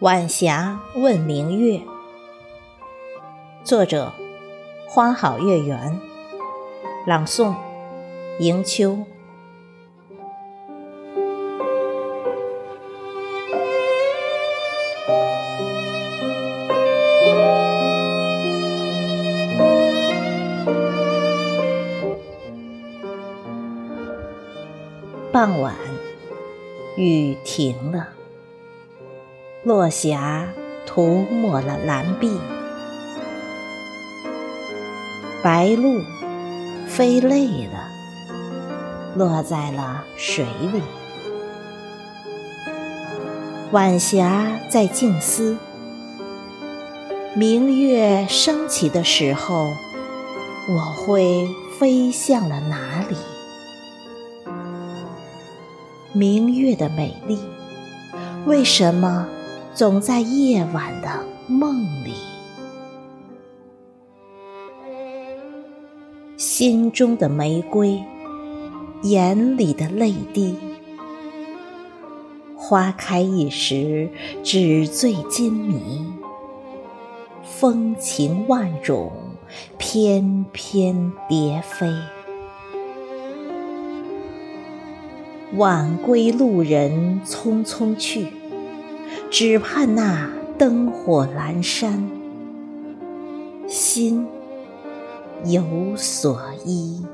晚霞问明月，作者：花好月圆，朗诵：迎秋。傍晚，雨停了。落霞涂抹了蓝碧，白鹭飞累了，落在了水里。晚霞在静思，明月升起的时候，我会飞向了哪里？明月的美丽，为什么？总在夜晚的梦里，心中的玫瑰，眼里的泪滴。花开一时，纸醉金迷，风情万种，翩翩蝶飞。晚归路人匆匆去。只盼那灯火阑珊，心有所依。